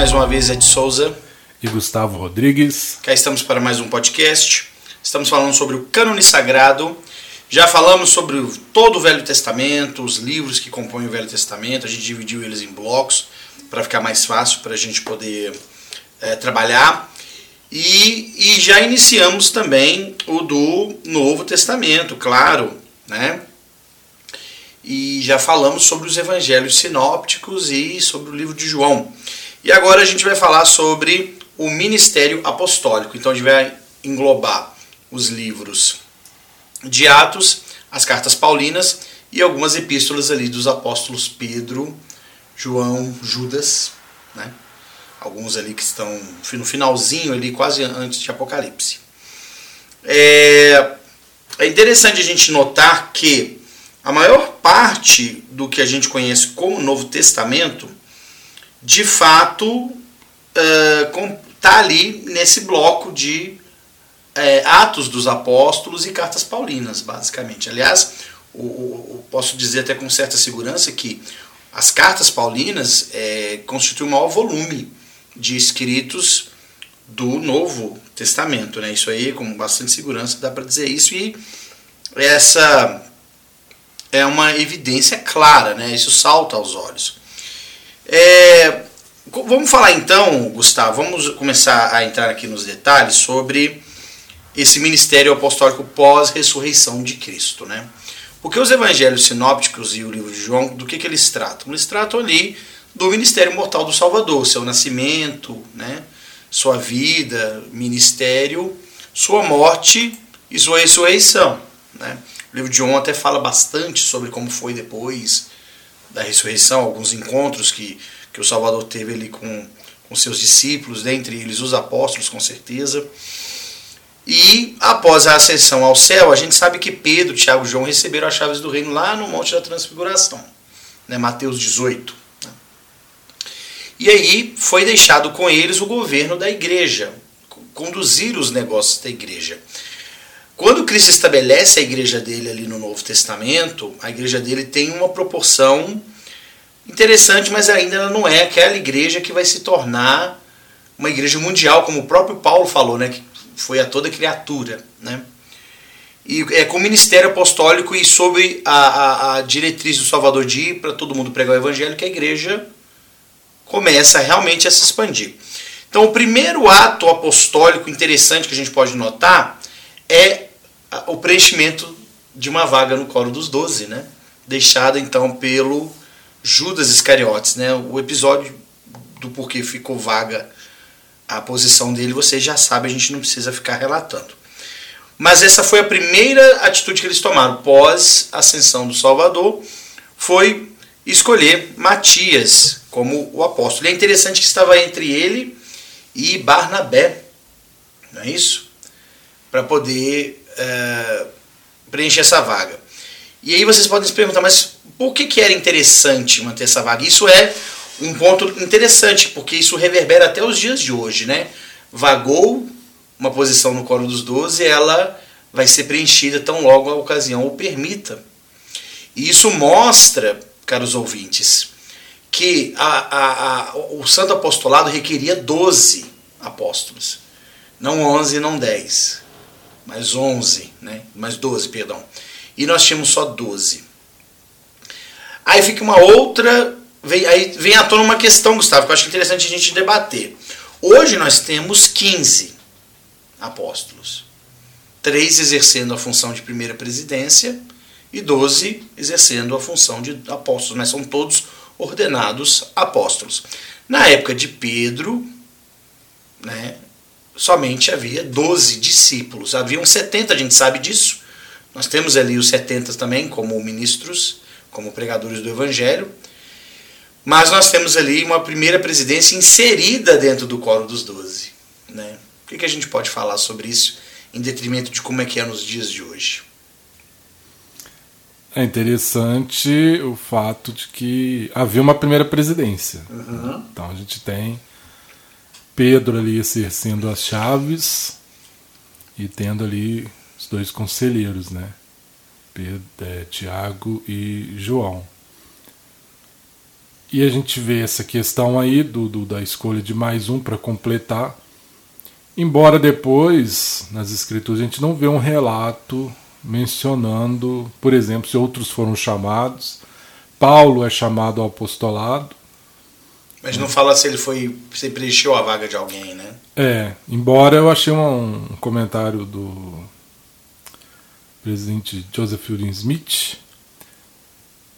mais uma vez Ed Souza e Gustavo Rodrigues. Cá estamos para mais um podcast. Estamos falando sobre o cânone sagrado. Já falamos sobre todo o Velho Testamento, os livros que compõem o Velho Testamento. A gente dividiu eles em blocos para ficar mais fácil para a gente poder é, trabalhar. E, e já iniciamos também o do Novo Testamento, claro, né? E já falamos sobre os evangelhos sinópticos e sobre o livro de João. E agora a gente vai falar sobre o ministério apostólico. Então a gente vai englobar os livros de Atos, as cartas paulinas e algumas epístolas ali dos apóstolos Pedro, João, Judas, né? Alguns ali que estão no finalzinho ali, quase antes de Apocalipse. É, é interessante a gente notar que a maior parte do que a gente conhece como Novo Testamento, de fato, está uh, ali nesse bloco de é, Atos dos Apóstolos e Cartas Paulinas, basicamente. Aliás, o, o, posso dizer até com certa segurança que as Cartas Paulinas é, constituem o maior volume de escritos do Novo Testamento. Né? Isso aí, com bastante segurança, dá para dizer isso. E essa é uma evidência clara, né? isso salta aos olhos. É, vamos falar então, Gustavo, vamos começar a entrar aqui nos detalhes sobre esse ministério apostólico pós-ressurreição de Cristo, né? Porque os evangelhos sinópticos e o livro de João, do que, que eles tratam? Eles tratam ali do ministério mortal do Salvador, seu nascimento, né? sua vida, ministério, sua morte e sua ressurreição. Né? O livro de João até fala bastante sobre como foi depois da ressurreição, alguns encontros que, que o Salvador teve ali com, com seus discípulos, dentre eles os apóstolos, com certeza. E após a ascensão ao céu, a gente sabe que Pedro, Tiago e João receberam as chaves do reino lá no Monte da Transfiguração, né, Mateus 18. Né. E aí foi deixado com eles o governo da igreja, conduzir os negócios da igreja. Quando Cristo estabelece a igreja dele ali no Novo Testamento, a igreja dele tem uma proporção interessante, mas ainda ela não é aquela igreja que vai se tornar uma igreja mundial, como o próprio Paulo falou, né? Que foi a toda criatura, né? E é com o ministério apostólico e sob a, a, a diretriz do Salvador de ir para todo mundo pregar o evangelho que a igreja começa realmente a se expandir. Então, o primeiro ato apostólico interessante que a gente pode notar é o preenchimento de uma vaga no coro dos doze, né? Deixada então pelo Judas Iscariotes, né? O episódio do porquê ficou vaga a posição dele, você já sabe, a gente não precisa ficar relatando. Mas essa foi a primeira atitude que eles tomaram pós ascensão do Salvador, foi escolher Matias como o apóstolo. E é interessante que estava entre ele e Barnabé, não é isso? Para poder é, preencher essa vaga. E aí vocês podem se perguntar, mas por que, que era interessante manter essa vaga? Isso é um ponto interessante, porque isso reverbera até os dias de hoje, né? Vagou uma posição no coro dos doze, ela vai ser preenchida tão logo a ocasião o permita. E isso mostra, caros ouvintes, que a, a, a, o santo apostolado requeria 12 apóstolos. Não 11, não 10, mas 11, né? mais 12, perdão. E nós tínhamos só 12. Aí fica uma outra vem, aí vem à tona uma questão, Gustavo, que eu acho interessante a gente debater. Hoje nós temos 15 apóstolos. Três exercendo a função de primeira presidência e 12 exercendo a função de apóstolos, mas são todos ordenados apóstolos. Na época de Pedro, né, somente havia 12 discípulos. Haviam 70, a gente sabe disso. Nós temos ali os 70 também como ministros, como pregadores do evangelho. Mas nós temos ali uma primeira presidência inserida dentro do coro dos doze. Né? O que, que a gente pode falar sobre isso em detrimento de como é que é nos dias de hoje? É interessante o fato de que havia uma primeira presidência. Uhum. Então a gente tem Pedro ali exercendo as chaves e tendo ali os dois conselheiros, né? Pedro, é, Tiago e João. E a gente vê essa questão aí do, do da escolha de mais um para completar. Embora depois, nas escrituras, a gente não vê um relato mencionando, por exemplo, se outros foram chamados. Paulo é chamado ao apostolado. Mas não fala se ele foi. se preencheu a vaga de alguém, né? É, embora eu achei um, um comentário do presidente Joseph Fielding Smith,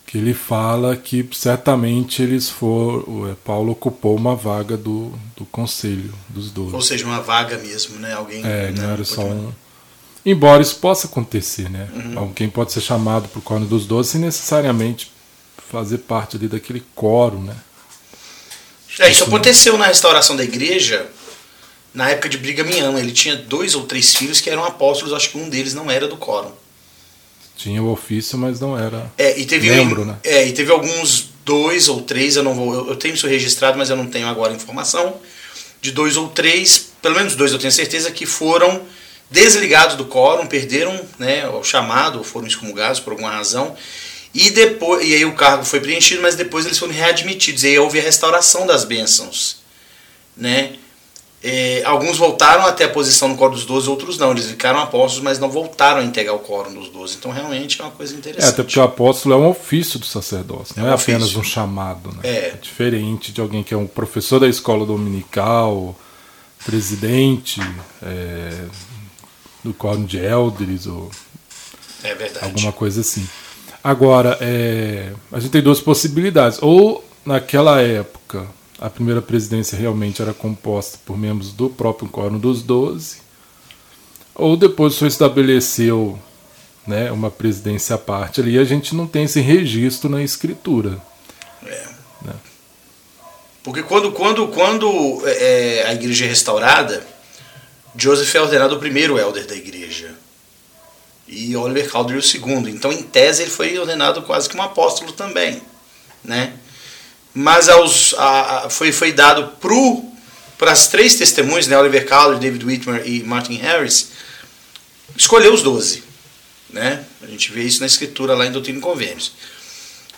que ele fala que certamente eles foram. É, Paulo ocupou uma vaga do, do conselho dos dois. Ou seja, uma vaga mesmo, né? Alguém. É, né? não era só um. Embora isso possa acontecer, né? Uhum. Alguém pode ser chamado para o coro dos doze sem necessariamente fazer parte ali daquele coro, né? É, isso aconteceu na restauração da igreja na época de Brigamiano. Ele tinha dois ou três filhos que eram apóstolos, acho que um deles não era do quórum. Tinha o ofício, mas não era. É, e teve membro, né? É, e teve alguns dois ou três, eu não vou, eu, eu tenho isso registrado, mas eu não tenho agora informação de dois ou três, pelo menos dois eu tenho certeza que foram desligados do quórum, perderam, né, o chamado, ou foram excomungados por alguma razão. E depois, e aí o cargo foi preenchido, mas depois eles foram readmitidos. E aí houve a restauração das bênçãos, né? É, alguns voltaram até a posição no coro dos 12, outros não. Eles ficaram apóstolos, mas não voltaram a integrar o coro dos 12. Então, realmente é uma coisa interessante. É, até porque o apóstolo é um ofício do sacerdócio, não é, um é apenas um chamado. Né? É. é. diferente de alguém que é um professor da escola dominical, presidente é, do quórum de elders, ou é alguma coisa assim. Agora, é, a gente tem duas possibilidades. Ou naquela época a primeira presidência realmente era composta por membros do próprio Quórum dos Doze, ou depois só estabeleceu né, uma presidência à parte ali, a gente não tem esse registro na escritura. É. Né? Porque quando, quando, quando é, a igreja é restaurada, Joseph é ordenado o primeiro elder da igreja. E Oliver Cowdery o segundo. Então, em tese, ele foi ordenado quase que um apóstolo também. Né? mas aos, a, a, foi, foi dado para as três testemunhas, né, Oliver Cowdery, David Whitmer e Martin Harris, escolher os doze. Né? A gente vê isso na escritura lá em Doutrina e Convênios.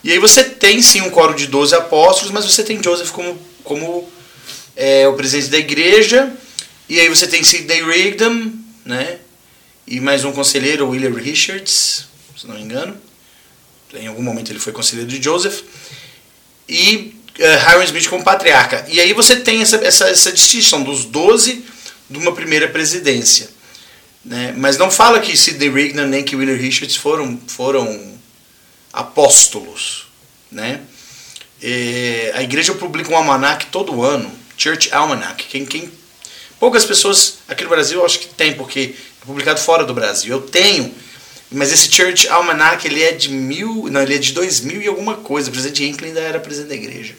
E aí você tem sim um coro de 12 apóstolos, mas você tem Joseph como, como é, o presidente da igreja, e aí você tem Sidney Rigdon, né? E mais um conselheiro, William Richards, se não me engano. Em algum momento ele foi conselheiro de Joseph e uh, Hiram Smith como patriarca. E aí você tem essa, essa, essa distinção dos 12 de uma primeira presidência. Né? Mas não fala que Sidney Rigdon nem que William Richards foram, foram apóstolos. Né? É, a igreja publica um almanac todo ano, Church Almanac. Quem, quem, poucas pessoas aqui no Brasil acho que tem, porque publicado fora do Brasil. Eu tenho mas esse Church Almanac, ele é de mil. Não, ele é de dois mil e alguma coisa. O presidente Hinckley ainda era presidente da igreja.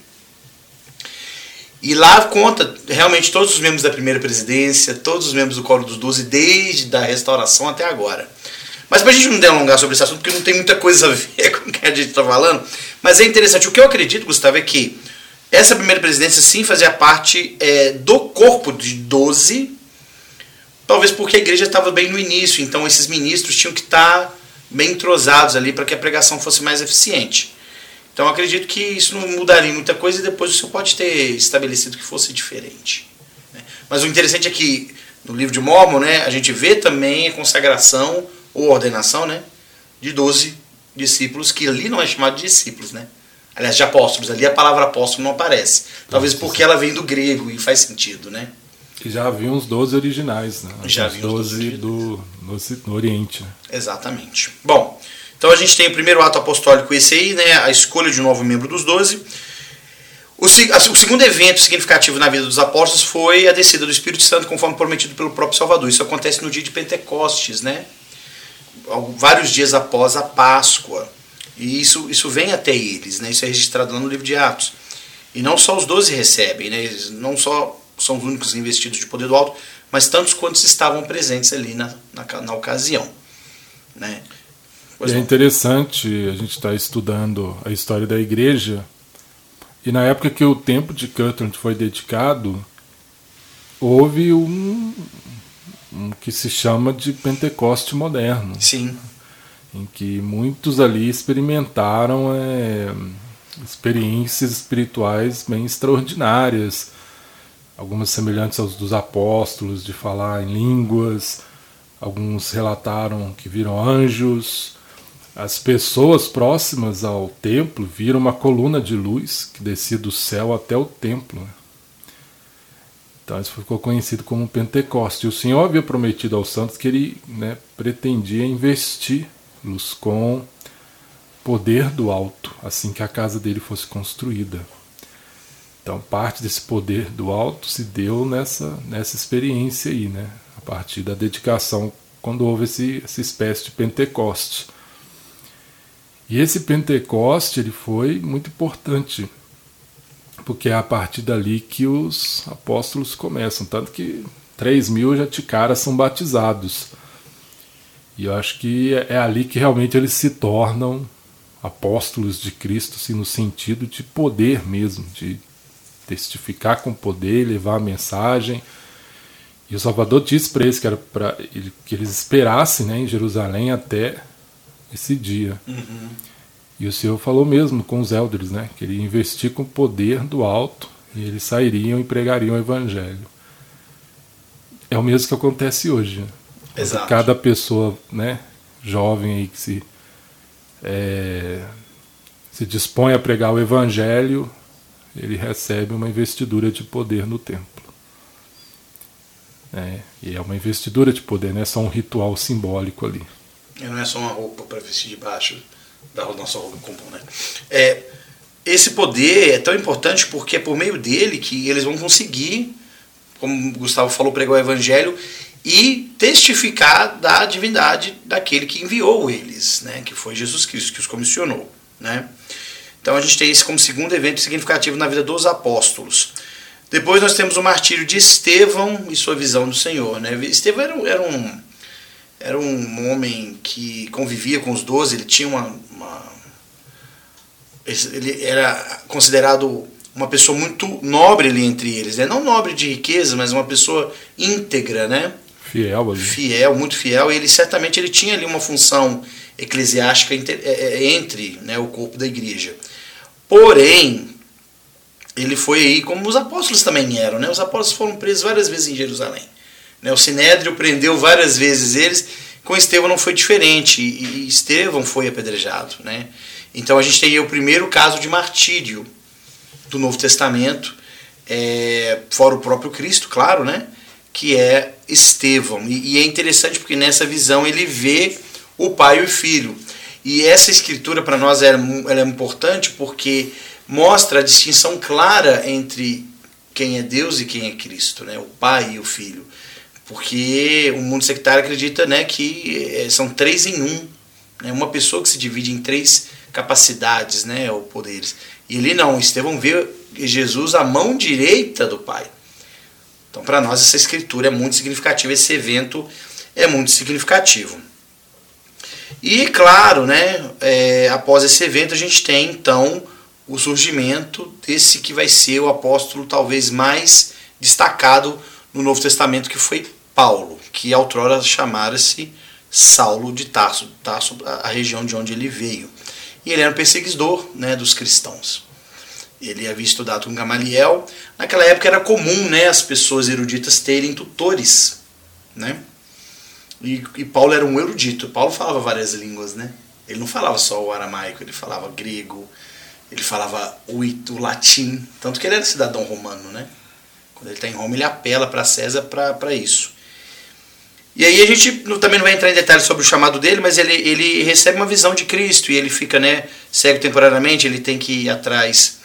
E lá conta realmente todos os membros da primeira presidência, todos os membros do Coro dos Doze, desde a restauração até agora. Mas para a gente não delongar sobre esse assunto, porque não tem muita coisa a ver com o que a gente está falando, mas é interessante. O que eu acredito, Gustavo, é que essa primeira presidência sim fazia parte é, do corpo de 12 Talvez porque a igreja estava bem no início, então esses ministros tinham que estar tá bem entrosados ali para que a pregação fosse mais eficiente. Então acredito que isso não mudaria muita coisa e depois o senhor pode ter estabelecido que fosse diferente. Né? Mas o interessante é que no livro de Mormon né, a gente vê também a consagração ou ordenação né, de 12 discípulos, que ali não é chamado de discípulos, né? Aliás, de apóstolos, ali a palavra apóstolo não aparece. Talvez porque ela vem do grego e faz sentido, né? Que já havia uns 12 originais, né? Já havia 12 do, no, no Oriente. Né? Exatamente. Bom, então a gente tem o primeiro ato apostólico esse aí, né? A escolha de um novo membro dos 12. O, o, segundo evento significativo na vida dos apóstolos foi a descida do Espírito Santo, conforme prometido pelo próprio Salvador. Isso acontece no dia de Pentecostes, né? Vários dias após a Páscoa. E isso, isso vem até eles, né? Isso é registrado lá no livro de Atos. E não só os doze recebem, né? Eles não só são os únicos investidos de poder do alto, mas tantos quantos estavam presentes ali na, na, na ocasião. Né? é interessante a gente estar tá estudando a história da igreja, e na época que o tempo de Kirtland foi dedicado, houve um, um que se chama de Pentecoste moderno. Sim. Em que muitos ali experimentaram é, experiências espirituais bem extraordinárias, algumas semelhantes aos dos apóstolos, de falar em línguas, alguns relataram que viram anjos. As pessoas próximas ao templo viram uma coluna de luz que descia do céu até o templo. Então isso ficou conhecido como Pentecoste. E o Senhor havia prometido aos santos que ele né, pretendia investi-los com poder do alto, assim que a casa dele fosse construída. Então, parte desse poder do alto se deu nessa, nessa experiência aí, né? a partir da dedicação, quando houve esse, essa espécie de Pentecoste. E esse Pentecoste ele foi muito importante, porque é a partir dali que os apóstolos começam, tanto que 3 mil já de cara são batizados. E eu acho que é, é ali que realmente eles se tornam apóstolos de Cristo, assim, no sentido de poder mesmo, de testificar com poder, levar a mensagem. E o Salvador disse para eles que era que eles esperassem né, em Jerusalém até esse dia. Uhum. E o Senhor falou mesmo com os elders, né, que ele ia investir com o poder do alto e eles sairiam e pregariam o evangelho. É o mesmo que acontece hoje. Né? Exato. Cada pessoa, né, jovem aí que se é, se dispõe a pregar o evangelho, ele recebe uma investidura de poder no templo. É, e é uma investidura de poder, não é só um ritual simbólico ali. E não é só uma roupa para vestir debaixo da nossa roupa comum, né? É, esse poder é tão importante porque é por meio dele que eles vão conseguir, como o Gustavo falou, pregar o evangelho e testificar da divindade daquele que enviou eles, né? que foi Jesus Cristo, que os comissionou. Né? Então a gente tem esse como segundo evento significativo na vida dos apóstolos. Depois nós temos o martírio de Estevão e sua visão do Senhor. Né? Estevão era, era, um, era um homem que convivia com os doze, ele tinha uma, uma. Ele era considerado uma pessoa muito nobre ali entre eles. Né? Não nobre de riqueza, mas uma pessoa íntegra, né? Fiel ali. Fiel, muito fiel. E ele certamente ele tinha ali uma função eclesiástica é, é, entre né, o corpo da igreja. Porém, ele foi aí como os apóstolos também eram. Né? Os apóstolos foram presos várias vezes em Jerusalém. Né? O Sinédrio prendeu várias vezes eles. Com Estevão não foi diferente. E Estevão foi apedrejado. Né? Então a gente tem o primeiro caso de martírio do Novo Testamento. É, fora o próprio Cristo, claro, né? que é Estevão. E, e é interessante porque nessa visão ele vê o pai e o filho. E essa escritura para nós é, é importante porque mostra a distinção clara entre quem é Deus e quem é Cristo, né? o pai e o filho. Porque o mundo sectário acredita né, que é, são três em um. Né? Uma pessoa que se divide em três capacidades né, ou poderes. E ele não, Estevão vê Jesus à mão direita do Pai. Então, para nós, essa escritura é muito significativa, esse evento é muito significativo. E, claro, né, é, após esse evento, a gente tem então o surgimento desse que vai ser o apóstolo talvez mais destacado no Novo Testamento, que foi Paulo, que outrora chamara-se Saulo de Tarso, Tarso, a região de onde ele veio. E ele era um perseguidor né, dos cristãos. Ele havia estudado com Gamaliel. Naquela época era comum né, as pessoas eruditas terem tutores. Né? E, e, Paulo era um erudito. Paulo falava várias línguas, né? Ele não falava só o aramaico, ele falava grego, ele falava o, o latim. Tanto que ele era cidadão romano, né? Quando ele está em Roma, ele apela para César para isso. E aí a gente também não vai entrar em detalhes sobre o chamado dele, mas ele, ele recebe uma visão de Cristo e ele fica né, cego temporariamente, ele tem que ir atrás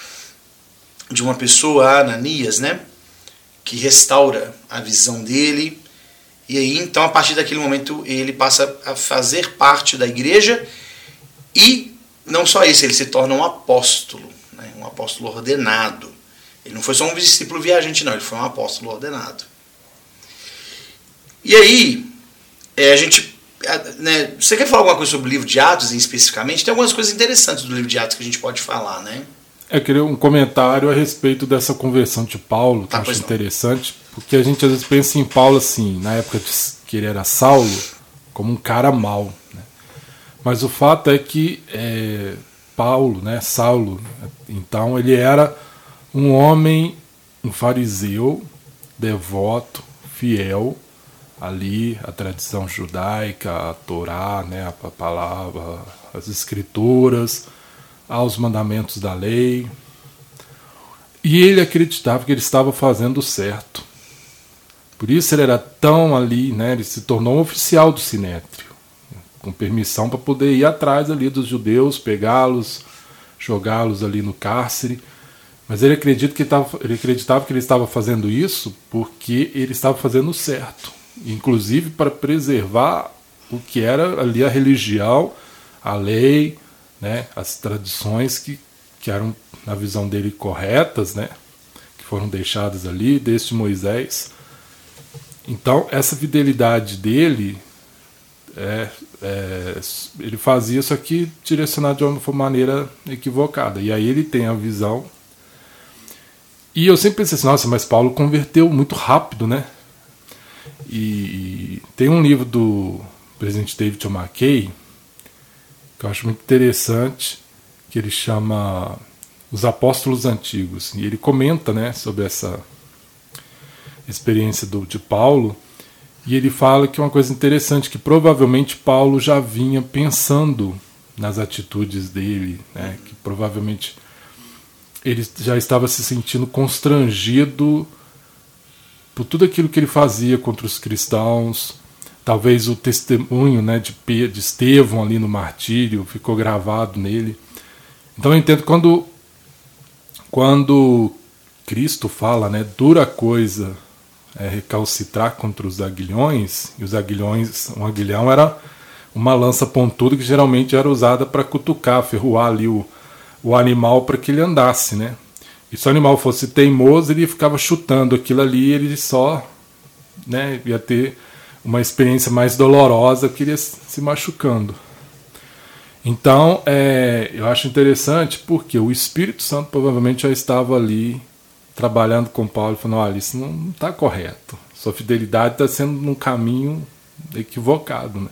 de uma pessoa, Ananias, né? Que restaura a visão dele e aí, então, a partir daquele momento, ele passa a fazer parte da igreja e não só isso, ele se torna um apóstolo, né? um apóstolo ordenado. Ele não foi só um discípulo viajante, não, ele foi um apóstolo ordenado. E aí, é, a gente. Né, você quer falar alguma coisa sobre o livro de Atos, especificamente? Tem algumas coisas interessantes do livro de Atos que a gente pode falar, né? Eu é, queria um comentário a respeito dessa conversão de Paulo, que tá, eu acho interessante, porque a gente às vezes pensa em Paulo assim, na época de que ele era Saulo, como um cara mau. Né? Mas o fato é que é, Paulo, né, Saulo. Então ele era um homem, um fariseu, devoto, fiel, ali a tradição judaica, a Torá, né, a palavra, as escrituras, aos mandamentos da lei. E ele acreditava que ele estava fazendo certo. Por isso ele era tão ali, né, ele se tornou um oficial do Sinétrio, com permissão para poder ir atrás ali dos judeus, pegá-los, jogá-los ali no cárcere. Mas ele, acredita que estava, ele acreditava que ele estava fazendo isso porque ele estava fazendo certo inclusive para preservar o que era ali a religião, a lei, né, as tradições que, que eram, na visão dele, corretas, né, que foram deixadas ali desde Moisés. Então, essa fidelidade dele, é, é, ele fazia isso aqui direcionado de uma maneira equivocada. E aí ele tem a visão. E eu sempre pensei assim, nossa, mas Paulo converteu muito rápido, né? E, tem um livro do presidente David. McKay que eu acho muito interessante, que ele chama Os Apóstolos Antigos. E ele comenta né, sobre essa experiência do, de Paulo. E ele fala que é uma coisa interessante, que provavelmente Paulo já vinha pensando nas atitudes dele, né, que provavelmente ele já estava se sentindo constrangido por tudo aquilo que ele fazia contra os cristãos, talvez o testemunho né, de, de Estevão ali no martírio ficou gravado nele. Então eu entendo quando, quando Cristo fala, né, dura coisa é recalcitrar contra os aguilhões, e os aguilhões, um aguilhão era uma lança pontuda que geralmente era usada para cutucar, ferroar ali o, o animal para que ele andasse, né? E se o animal fosse teimoso, ele ficava chutando aquilo ali, ele só né, ia ter uma experiência mais dolorosa, que ele ia se machucando. Então, é, eu acho interessante porque o Espírito Santo provavelmente já estava ali trabalhando com Paulo, falando: olha, isso não está correto. Sua fidelidade está sendo num caminho equivocado. Né?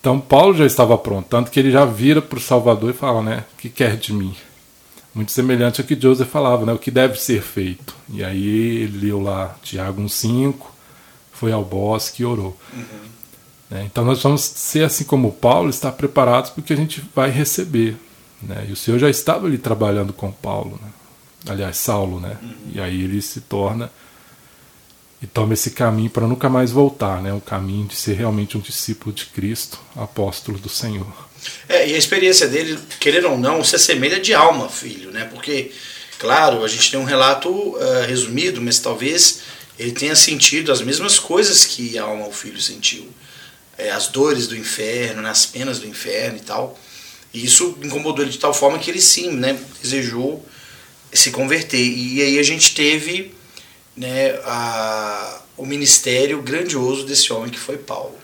Então, Paulo já estava pronto, tanto que ele já vira para o Salvador e fala: né, o que quer de mim? muito semelhante ao que Joseph falava, né? o que deve ser feito. E aí ele leu lá Tiago 1,5, foi ao bosque e orou. Uhum. Né? Então nós vamos ser assim como Paulo, estar preparados porque a gente vai receber. Né? E o Senhor já estava ali trabalhando com Paulo, né? aliás, Saulo, né? Uhum. E aí ele se torna e toma esse caminho para nunca mais voltar, né? O caminho de ser realmente um discípulo de Cristo, apóstolo do Senhor. É, e a experiência dele, querer ou não, se assemelha de alma, filho, né? Porque, claro, a gente tem um relato uh, resumido, mas talvez ele tenha sentido as mesmas coisas que a alma, o filho, sentiu. É, as dores do inferno, né? as penas do inferno e tal. E isso incomodou ele de tal forma que ele sim, né? Desejou se converter. E aí a gente teve né, a, o ministério grandioso desse homem que foi Paulo.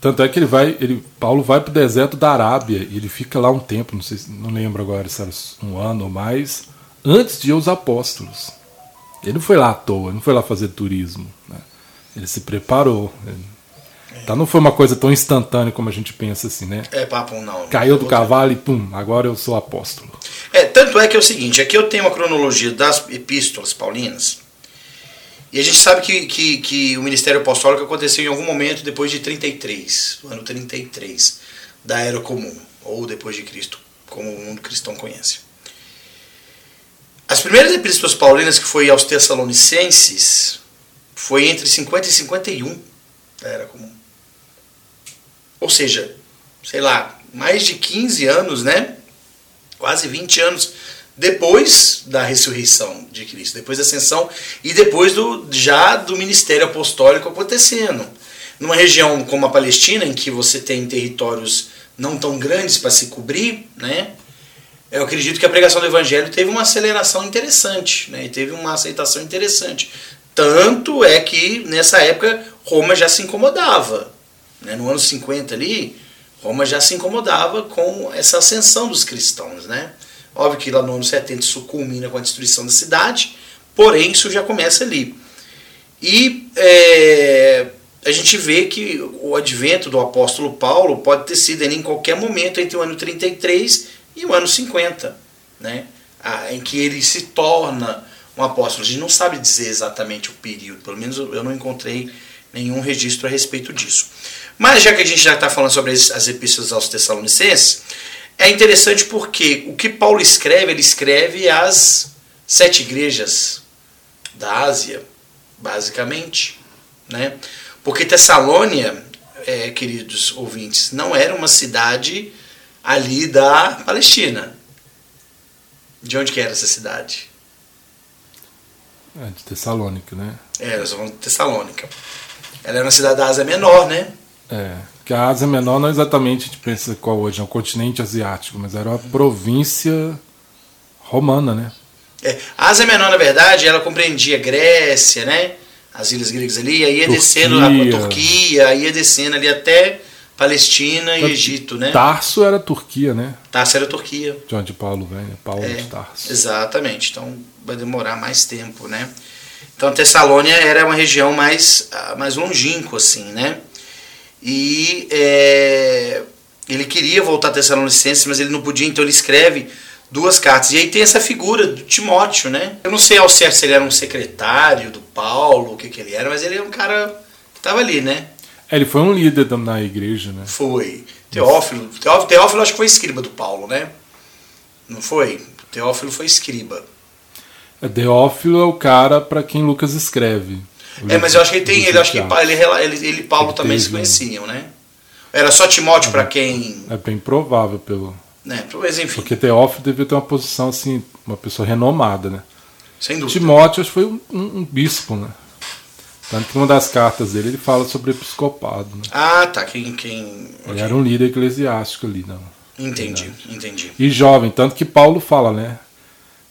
Tanto é que ele vai, ele, Paulo vai para o deserto da Arábia e ele fica lá um tempo, não sei, não lembro agora se era um ano ou mais, antes de aos apóstolos. Ele não foi lá à toa, ele não foi lá fazer turismo. Né? Ele se preparou. Ele, Tá, não foi uma coisa tão instantânea como a gente pensa assim, né? É papo não. Caiu do cavalo e pum, agora eu sou apóstolo. É, tanto é que é o seguinte, aqui eu tenho uma cronologia das epístolas paulinas e a gente sabe que, que, que o ministério apostólico aconteceu em algum momento depois de 33, o ano 33 da Era Comum, ou depois de Cristo, como o mundo cristão conhece. As primeiras epístolas paulinas que foi aos Tessalonicenses foi entre 50 e 51 da Era Comum. Ou seja, sei lá, mais de 15 anos, né? Quase 20 anos depois da ressurreição de Cristo, depois da ascensão e depois do já do ministério apostólico acontecendo. Numa região como a Palestina, em que você tem territórios não tão grandes para se cobrir, né? Eu acredito que a pregação do evangelho teve uma aceleração interessante, né? E teve uma aceitação interessante. Tanto é que nessa época Roma já se incomodava, né? No ano 50 ali, Roma já se incomodava com essa ascensão dos cristãos, né? Óbvio que lá no ano 70 isso culmina com a destruição da cidade, porém isso já começa ali. E é, a gente vê que o advento do apóstolo Paulo pode ter sido em qualquer momento entre o ano 33 e o ano 50, né? em que ele se torna um apóstolo. A gente não sabe dizer exatamente o período, pelo menos eu não encontrei nenhum registro a respeito disso. Mas já que a gente já está falando sobre as epístolas aos Tessalonicenses, é interessante porque o que Paulo escreve, ele escreve às sete igrejas da Ásia, basicamente. Né? Porque Tessalônia, é, queridos ouvintes, não era uma cidade ali da Palestina. De onde que era essa cidade? É, de Tessalônica, né? É, nós falando de Tessalônica. Ela era uma cidade da Ásia Menor, né? É, que a Ásia Menor não é exatamente, a gente pensa qual hoje, é um continente asiático, mas era uma província romana, né? É, a Ásia Menor, na verdade, ela compreendia Grécia, né? As ilhas gregas ali, aí ia Turquia. descendo a Turquia, aí ia descendo ali até Palestina e Egito, né? Tarso era Turquia, né? Tarso era Turquia. De onde Paulo vem, né? Paulo é, de Tarso. Exatamente. Então vai demorar mais tempo, né? Então Tessalônia era uma região mais, ah, mais longínqua, assim, né? E é, ele queria voltar a Tessalonicenses, mas ele não podia, então ele escreve duas cartas. E aí tem essa figura do Timóteo, né? Eu não sei ao certo se ele era um secretário do Paulo, o que, que ele era, mas ele é um cara que estava ali, né? É, ele foi um líder na igreja, né? Foi. Teófilo, Teófilo, Teófilo acho que foi escriba do Paulo, né? Não foi? Teófilo foi escriba. É, Teófilo é o cara para quem Lucas escreve. É, mas eu acho que ele tem, ele acho que ele, ele, ele e Paulo ele também teve, se conheciam, né? Era só Timóteo é, para quem. É bem provável pelo. É, mas enfim. Porque Teófilo devia ter uma posição assim, uma pessoa renomada, né? Sem dúvida. Timóteo acho que foi um, um, um bispo, né? Tanto que uma das cartas dele ele fala sobre episcopado. Né? Ah, tá. Quem, quem... Ele era um líder eclesiástico ali, não. Entendi, entendi. E jovem, tanto que Paulo fala, né?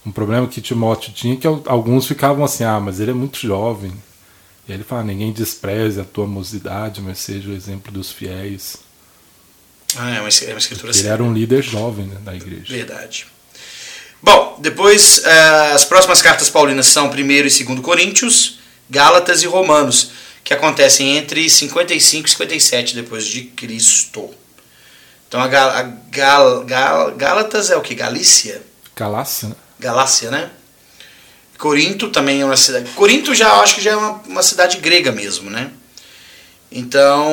Um problema que Timóteo tinha que alguns ficavam assim, ah, mas ele é muito jovem. E ele fala: ninguém despreze a tua mocidade, mas seja o exemplo dos fiéis. Ah, é uma, é uma escritura Ele era um líder jovem né, da igreja. Verdade. Bom, depois uh, as próximas cartas paulinas são 1 e 2 Coríntios, Gálatas e Romanos, que acontecem entre 55 e 57 depois de Cristo. Então a, Gal, a Gal, Gal, Gálatas é o que? Galícia? Galácia, né? Galácia, né? Corinto também é uma cidade. Corinto já acho que já é uma, uma cidade grega mesmo, né? Então,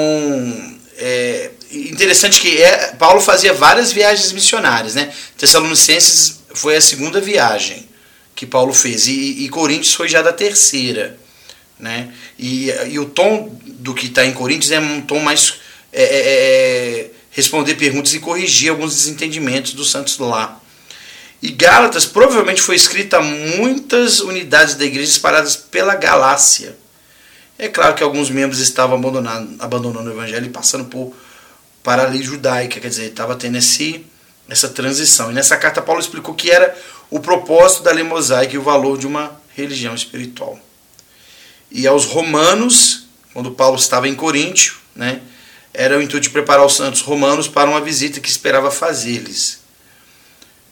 é interessante que é, Paulo fazia várias viagens missionárias, né? Tessalonicenses foi a segunda viagem que Paulo fez e, e Coríntios foi já da terceira, né? E, e o tom do que está em Coríntios é um tom mais é, é, é, responder perguntas e corrigir alguns desentendimentos dos santos lá. E Gálatas provavelmente foi escrita a muitas unidades da igreja espalhadas pela Galácia. É claro que alguns membros estavam abandonando, abandonando o evangelho e passando por para a lei judaica, quer dizer, estava tendo esse, essa transição. E nessa carta Paulo explicou que era o propósito da lei mosaica e o valor de uma religião espiritual. E aos romanos, quando Paulo estava em Coríntio, né, era o intuito de preparar os santos romanos para uma visita que esperava fazer-lhes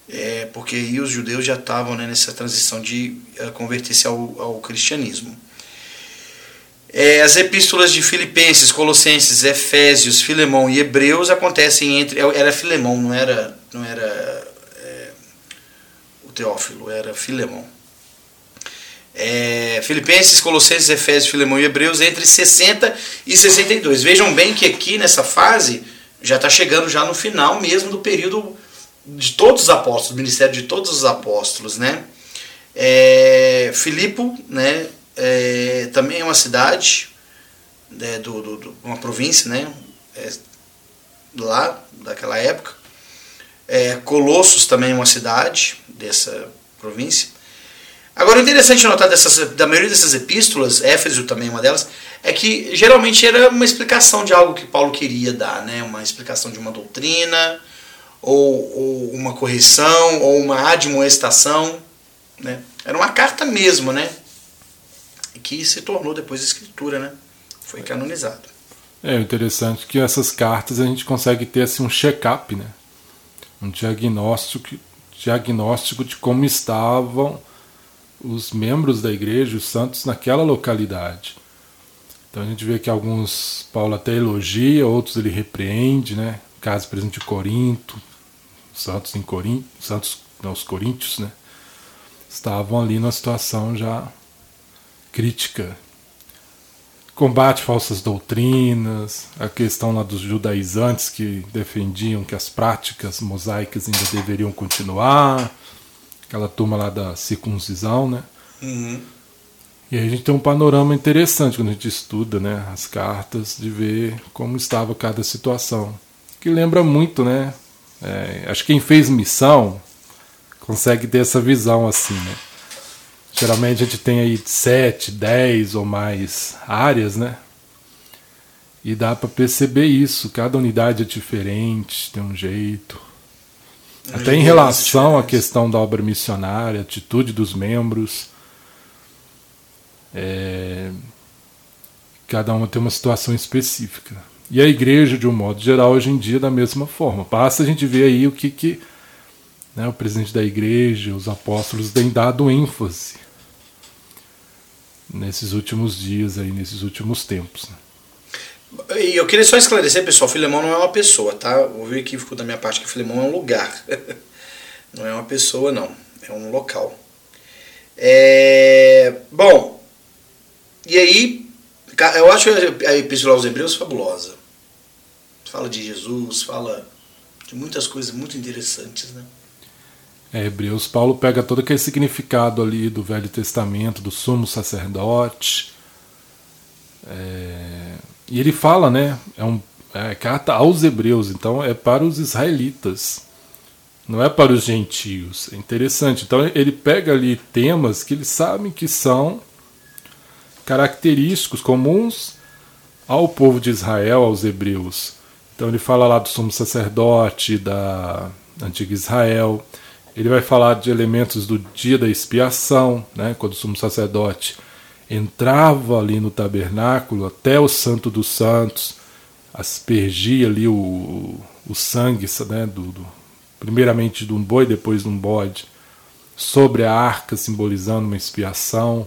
é, porque aí os judeus já estavam né, nessa transição de uh, converter-se ao, ao, cristianismo. É, as epístolas de Filipenses, Colossenses, Efésios, Filemão e Hebreus acontecem entre. Era Filemão, não era, não era é, o Teófilo, era Filemão. É, Filipenses, Colossenses, Efésios, Filemão e Hebreus entre 60 e 62. Vejam bem que aqui nessa fase já está chegando já no final mesmo do período de todos os apóstolos, o ministério de todos os apóstolos, né? É, Filipo, né? É, também é uma cidade, né, do, do, do, uma província, né? É, lá, daquela época. É, Colossos também é uma cidade dessa província. Agora, o interessante notar dessas, da maioria dessas epístolas, Éfeso também é uma delas, é que geralmente era uma explicação de algo que Paulo queria dar, né? uma explicação de uma doutrina, ou, ou uma correção, ou uma admoestação. Né? Era uma carta mesmo, né? Que se tornou depois escritura, né? Foi canonizado. É interessante que essas cartas a gente consegue ter assim, um check-up, né? um diagnóstico, diagnóstico de como estavam os membros da igreja, os santos, naquela localidade. Então a gente vê que alguns Paulo até elogia, outros ele repreende, né? caso, por exemplo, de Corinto, santos em Corinto, santos, não, os coríntios, né? Estavam ali numa situação já crítica. Combate falsas doutrinas, a questão lá dos judaizantes que defendiam que as práticas mosaicas ainda deveriam continuar, aquela turma lá da circuncisão, né? Uhum. E aí a gente tem um panorama interessante quando a gente estuda né, as cartas, de ver como estava cada situação. Que lembra muito, né? É, acho que quem fez missão consegue ter essa visão assim, né? Geralmente a gente tem aí sete, dez ou mais áreas, né? E dá para perceber isso. Cada unidade é diferente, tem um jeito. Até em relação à questão da obra missionária, atitude dos membros é, cada uma tem uma situação específica. E a igreja, de um modo geral, hoje em dia, da mesma forma. Basta a gente ver aí o que, que né, o presidente da igreja, os apóstolos, têm dado ênfase nesses últimos dias, aí, nesses últimos tempos. Né? E eu queria só esclarecer, pessoal, Filemão não é uma pessoa, tá? Houve equívoco da minha parte que Filemão é um lugar. não é uma pessoa, não. É um local. É... Bom, e aí, eu acho a Epístola aos Hebreus fabulosa. Fala de Jesus, fala de muitas coisas muito interessantes, né? É, Hebreus, Paulo pega todo aquele significado ali do Velho Testamento, do sumo sacerdote. É, e ele fala, né? É um é carta aos Hebreus, então é para os israelitas, não é para os gentios. É interessante. Então ele pega ali temas que eles sabem que são característicos comuns ao povo de Israel, aos hebreus. Então ele fala lá do sumo sacerdote, da antiga Israel. Ele vai falar de elementos do dia da expiação, né, quando o sumo sacerdote entrava ali no tabernáculo até o Santo dos Santos, aspergia ali o, o sangue, né, do, do, primeiramente de um boi, depois de um bode, sobre a arca, simbolizando uma expiação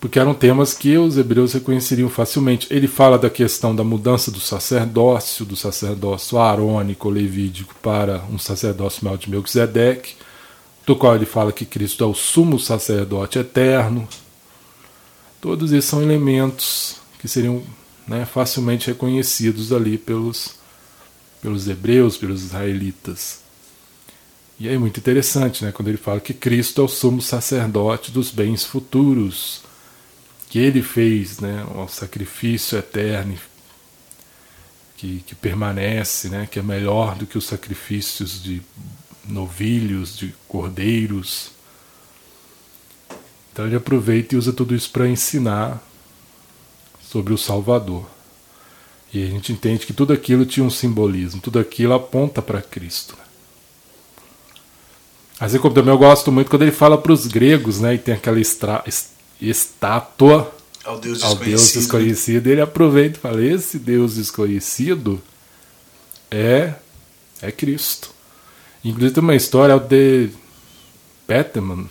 porque eram temas que os hebreus reconheceriam facilmente. Ele fala da questão da mudança do sacerdócio, do sacerdócio arônico, levídico, para um sacerdócio maior de Melquisedeque, do qual ele fala que Cristo é o sumo sacerdote eterno. Todos esses são elementos que seriam né, facilmente reconhecidos ali pelos, pelos hebreus, pelos israelitas. E é muito interessante, né, quando ele fala que Cristo é o sumo sacerdote dos bens futuros que ele fez, né, o sacrifício eterno que, que permanece, né, que é melhor do que os sacrifícios de novilhos, de cordeiros. Então ele aproveita e usa tudo isso para ensinar sobre o Salvador. E a gente entende que tudo aquilo tinha um simbolismo, tudo aquilo aponta para Cristo. Assim como também eu gosto muito quando ele fala para os gregos, né, e tem aquela estra, estátua ao Deus desconhecido. Ao Deus desconhecido. Ele aproveita e fala: esse Deus desconhecido é, é Cristo. Inclusive tem uma história o de Peterman,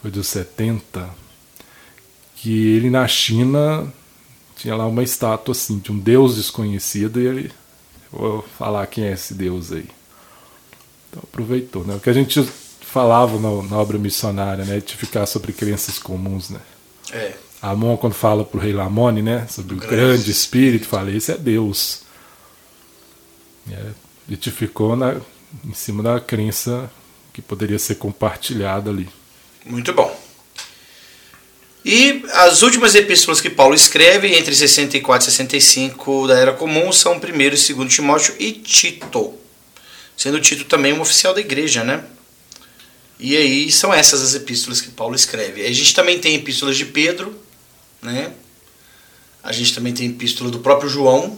foi dos 70, que ele na China tinha lá uma estátua assim, de um Deus desconhecido, e ele. Vou falar quem é esse Deus aí. Então aproveitou, né? O que a gente falavam na, na, obra missionária, né? De ficar sobre crenças comuns, né? É. Amon, quando fala para o rei Lamone, né? Sobre o, grande, grande espírito, fala, esse é Deus. É, edificou na, em cima da crença que poderia ser compartilhada ali. Muito bom. E as últimas epístolas que Paulo escreve, entre 64 e 65 da Era Comum, são 1 e 2 Timóteo e Tito. Sendo Tito também um oficial da igreja, né? E aí são essas as epístolas que Paulo escreve. A gente também tem epístolas de Pedro, né? A gente também tem epístola do próprio João,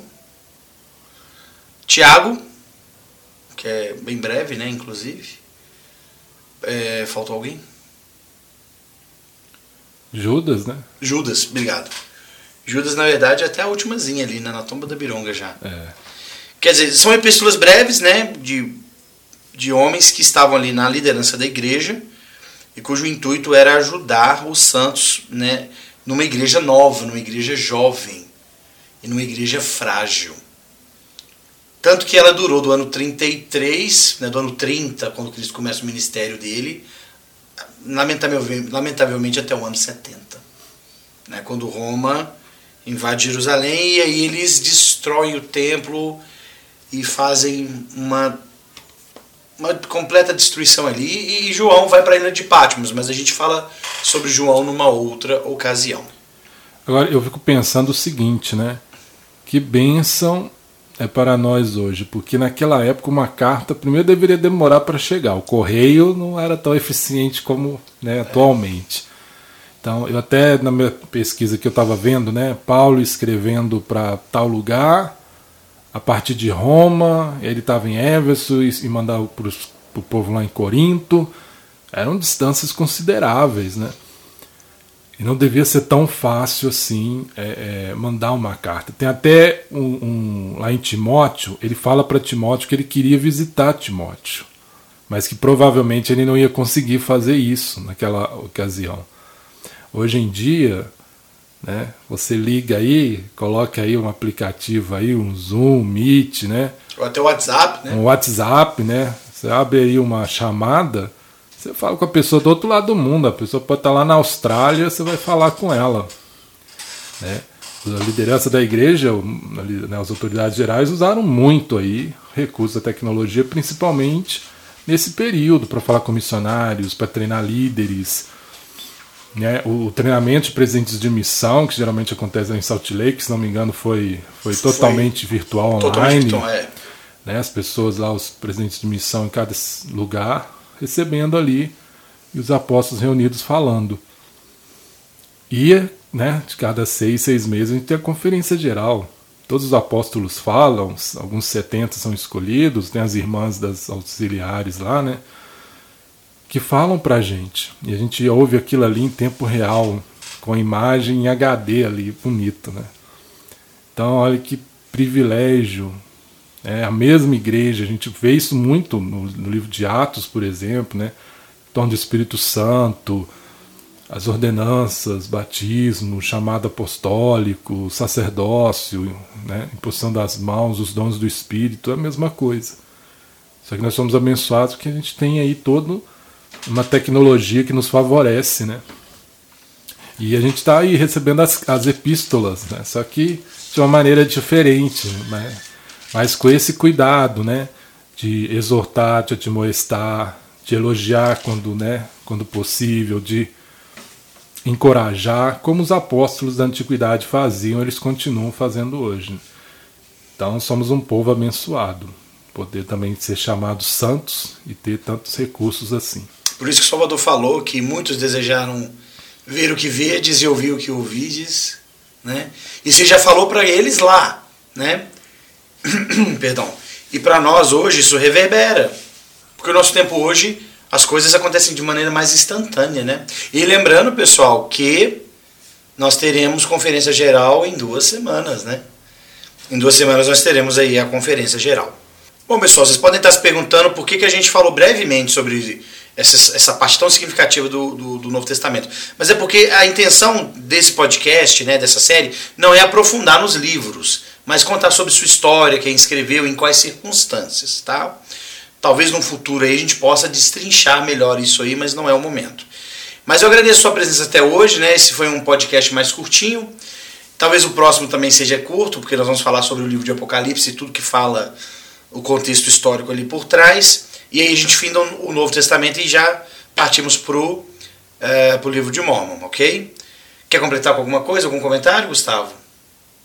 Tiago, que é bem breve, né? Inclusive. É, faltou alguém? Judas, né? Judas, obrigado. Judas, na verdade, é até a ultimazinha ali, né? na tomba da Bironga já. É. Quer dizer, são epístolas breves, né? De de homens que estavam ali na liderança da igreja e cujo intuito era ajudar os santos né, numa igreja nova, numa igreja jovem e numa igreja frágil. Tanto que ela durou do ano 33, né, do ano 30, quando Cristo começa o ministério dele, lamentavelmente, lamentavelmente até o ano 70. Né, quando Roma invade Jerusalém e aí eles destroem o templo e fazem uma, uma completa destruição ali. E João vai para a ilha de Patmos, mas a gente fala sobre João numa outra ocasião. Agora eu fico pensando o seguinte, né? Que bênção é para nós hoje, porque naquela época uma carta primeiro deveria demorar para chegar. O correio não era tão eficiente como né, atualmente. Então, eu até na minha pesquisa que eu estava vendo, né, Paulo escrevendo para tal lugar, a partir de Roma, ele estava em Éfeso e, e mandava para o povo lá em Corinto. Eram distâncias consideráveis, né? E não devia ser tão fácil assim é, é, mandar uma carta. Tem até um, um lá em Timóteo, ele fala para Timóteo que ele queria visitar Timóteo, mas que provavelmente ele não ia conseguir fazer isso naquela ocasião. Hoje em dia, né, você liga aí, coloca aí um aplicativo aí, um Zoom, Meet, né? Ou até o WhatsApp, né? Um WhatsApp, né? Você abre aí uma chamada você fala com a pessoa do outro lado do mundo, a pessoa pode estar lá na Austrália, você vai falar com ela. Né? A liderança da igreja, né, as autoridades gerais usaram muito aí recursos da tecnologia, principalmente nesse período, para falar com missionários, para treinar líderes. Né? O, treinamento de presidentes de missão, que geralmente acontece em Salt Lake, se não me engano, foi, foi totalmente foi virtual online. Totalmente virtual, é. né? As pessoas lá, os presidentes de missão em cada lugar, recebendo ali e os apóstolos reunidos falando. E, né, de cada seis, seis meses, a gente tem a conferência geral. Todos os apóstolos falam, alguns 70 são escolhidos, tem as irmãs das auxiliares lá, né? Que falam pra gente. E a gente ouve aquilo ali em tempo real, com a imagem em HD ali, bonito, né? Então, olha que privilégio é, a mesma igreja, a gente vê isso muito no, no livro de Atos, por exemplo, né? em torno do Espírito Santo, as ordenanças, batismo, chamado apostólico, sacerdócio, né? imposição das mãos, os dons do Espírito, é a mesma coisa. Só que nós somos abençoados porque a gente tem aí toda uma tecnologia que nos favorece, né? E a gente está aí recebendo as, as epístolas, né? Só que de uma maneira diferente, né? Mas com esse cuidado, né, de exortar, de admoestar, de elogiar quando, né, quando possível, de encorajar, como os apóstolos da antiguidade faziam, eles continuam fazendo hoje. Então somos um povo abençoado, poder também ser chamados santos e ter tantos recursos assim. Por isso que Salvador falou que muitos desejaram ver o que vedes e ouvir o que ouvides, né? E você já falou para eles lá, né? Perdão. E para nós hoje isso reverbera. Porque o nosso tempo hoje as coisas acontecem de maneira mais instantânea, né? E lembrando, pessoal, que nós teremos conferência geral em duas semanas, né? Em duas semanas nós teremos aí a conferência geral. Bom, pessoal, vocês podem estar se perguntando por que, que a gente falou brevemente sobre essa, essa parte tão significativa do, do, do, Novo Testamento. Mas é porque a intenção desse podcast, né, dessa série, não é aprofundar nos livros mas contar sobre sua história, quem escreveu, em quais circunstâncias, tá? Talvez no futuro aí a gente possa destrinchar melhor isso aí, mas não é o momento. Mas eu agradeço a sua presença até hoje, né? Esse foi um podcast mais curtinho. Talvez o próximo também seja curto, porque nós vamos falar sobre o livro de Apocalipse e tudo que fala o contexto histórico ali por trás. E aí a gente finda o Novo Testamento e já partimos pro, é, pro livro de Mormon, ok? Quer completar com alguma coisa, algum comentário, Gustavo?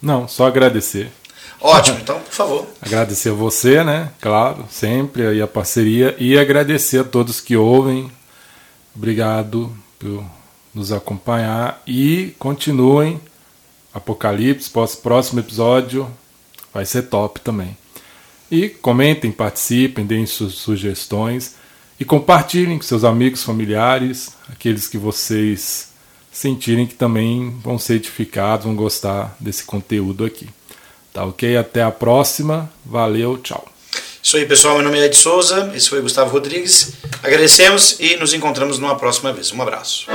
Não, só agradecer. Ótimo, então, por favor. agradecer a você, né? Claro, sempre aí a parceria e agradecer a todos que ouvem. Obrigado por nos acompanhar e continuem. Apocalipse, próximo episódio vai ser top também. E comentem, participem, deem suas sugestões e compartilhem com seus amigos, familiares, aqueles que vocês sentirem que também vão ser edificados, vão gostar desse conteúdo aqui. Tá ok? Até a próxima. Valeu, tchau. Isso aí, pessoal. Meu nome é Ed Souza, esse foi Gustavo Rodrigues. Agradecemos e nos encontramos numa próxima vez. Um abraço.